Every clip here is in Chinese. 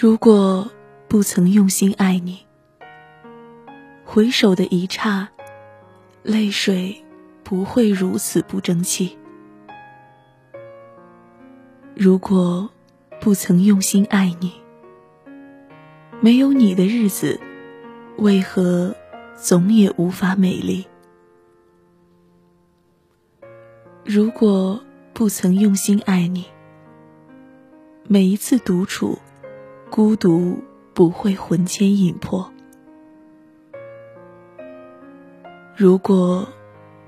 如果不曾用心爱你，回首的一刹，泪水不会如此不争气。如果不曾用心爱你，没有你的日子，为何总也无法美丽？如果不曾用心爱你，每一次独处。孤独不会魂牵引魄。如果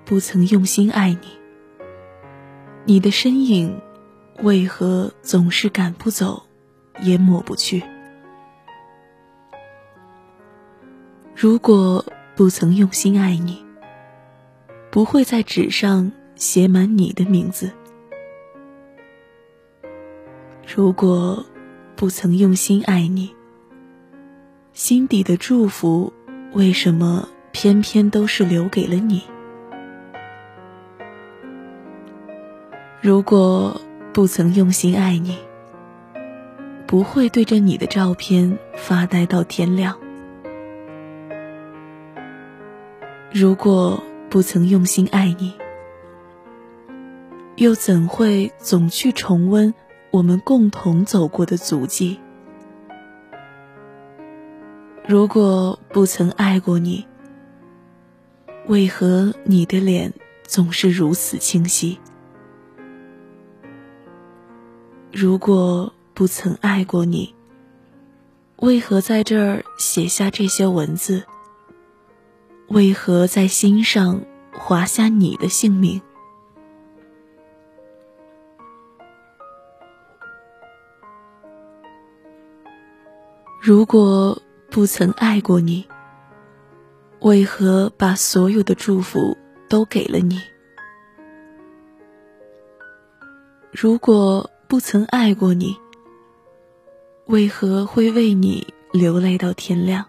不曾用心爱你，你的身影为何总是赶不走，也抹不去？如果不曾用心爱你，不会在纸上写满你的名字。如果。不曾用心爱你，心底的祝福为什么偏偏都是留给了你？如果不曾用心爱你，不会对着你的照片发呆到天亮。如果不曾用心爱你，又怎会总去重温？我们共同走过的足迹。如果不曾爱过你，为何你的脸总是如此清晰？如果不曾爱过你，为何在这儿写下这些文字？为何在心上划下你的姓名？如果不曾爱过你，为何把所有的祝福都给了你？如果不曾爱过你，为何会为你流泪到天亮？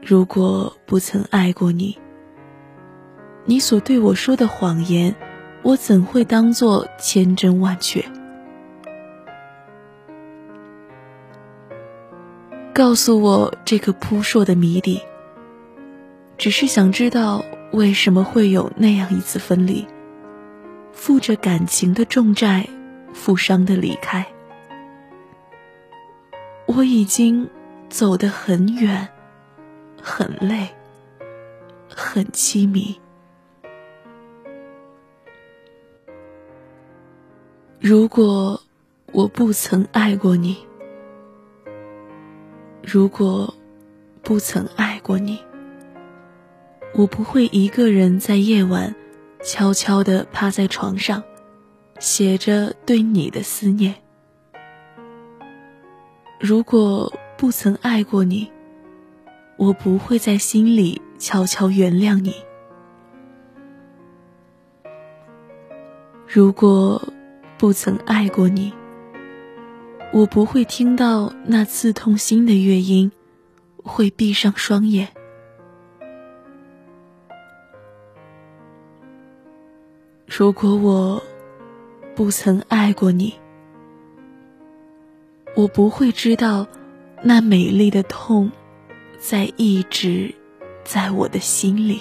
如果不曾爱过你，你所对我说的谎言，我怎会当作千真万确？告诉我这个扑朔的谜底。只是想知道为什么会有那样一次分离，负着感情的重债，负伤的离开。我已经走得很远，很累，很凄迷。如果我不曾爱过你。如果不曾爱过你，我不会一个人在夜晚悄悄地趴在床上，写着对你的思念。如果不曾爱过你，我不会在心里悄悄原谅你。如果不曾爱过你，我不会听到那刺痛心的乐音，会闭上双眼。如果我不曾爱过你，我不会知道那美丽的痛，在一直在我的心里。